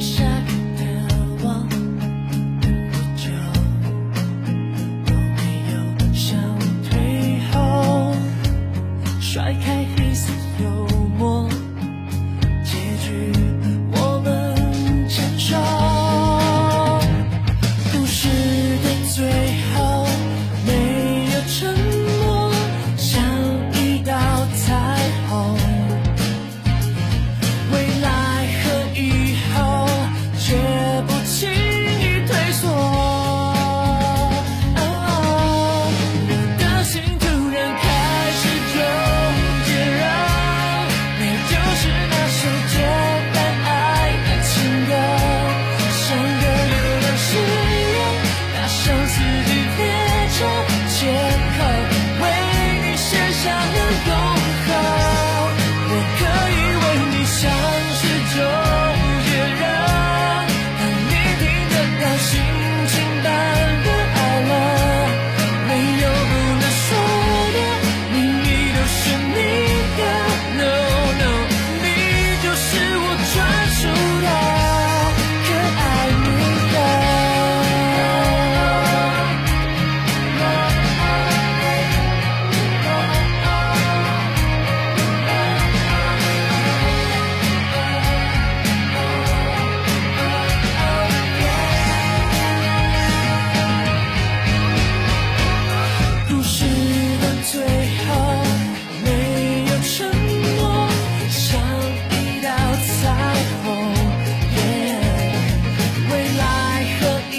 shine. cook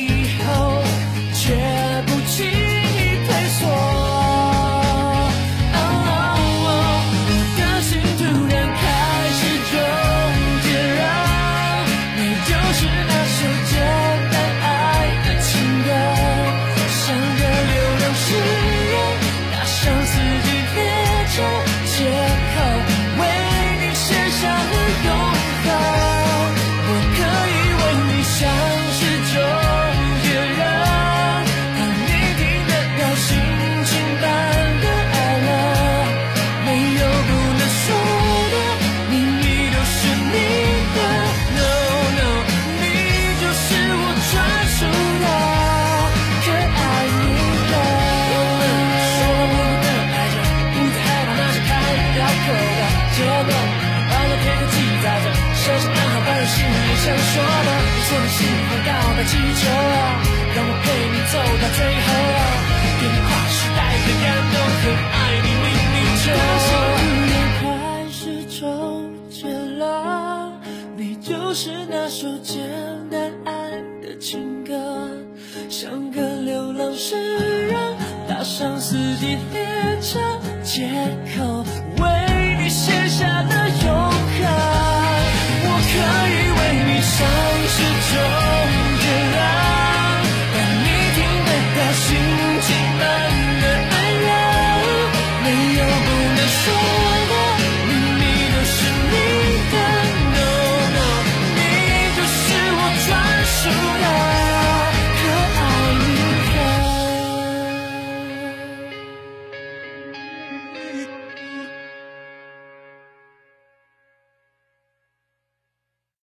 我的心会告白气球让我陪你走到最后。给你跨时代的感动和爱你零零九当幸福恋爱是抽签了你就是那首简单爱的情歌像个